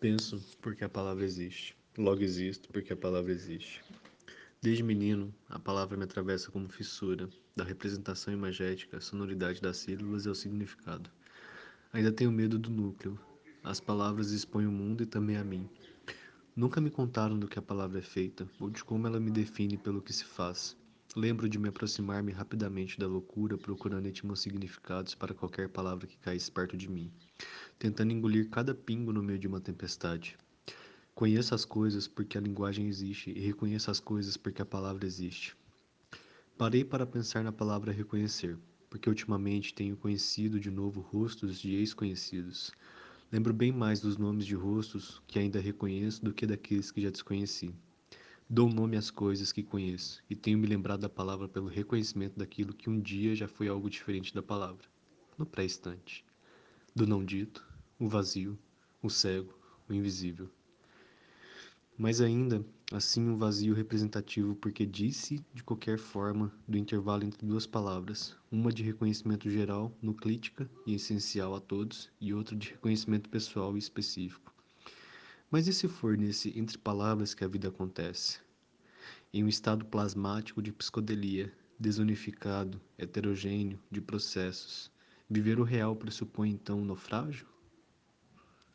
Penso porque a palavra existe. Logo existo porque a palavra existe. Desde menino, a palavra me atravessa como fissura, da representação imagética, à sonoridade das sílabas e ao significado. Ainda tenho medo do núcleo. As palavras expõem o mundo e também a mim. Nunca me contaram do que a palavra é feita, ou de como ela me define pelo que se faz. Lembro de me aproximar-me rapidamente da loucura, procurando íntimos significados para qualquer palavra que caísse perto de mim tentando engolir cada pingo no meio de uma tempestade. Conheço as coisas porque a linguagem existe e reconheço as coisas porque a palavra existe. Parei para pensar na palavra reconhecer, porque ultimamente tenho conhecido de novo rostos de ex-conhecidos. Lembro bem mais dos nomes de rostos que ainda reconheço do que daqueles que já desconheci. Dou nome às coisas que conheço e tenho me lembrado da palavra pelo reconhecimento daquilo que um dia já foi algo diferente da palavra, no pré-instante, do não dito, o vazio, o cego, o invisível. Mas ainda assim um vazio representativo porque disse de qualquer forma do intervalo entre duas palavras, uma de reconhecimento geral, nuclítica e essencial a todos, e outra de reconhecimento pessoal e específico. Mas e se for nesse entre palavras que a vida acontece? Em um estado plasmático de psicodelia, desunificado, heterogêneo, de processos, viver o real pressupõe então um naufrágio?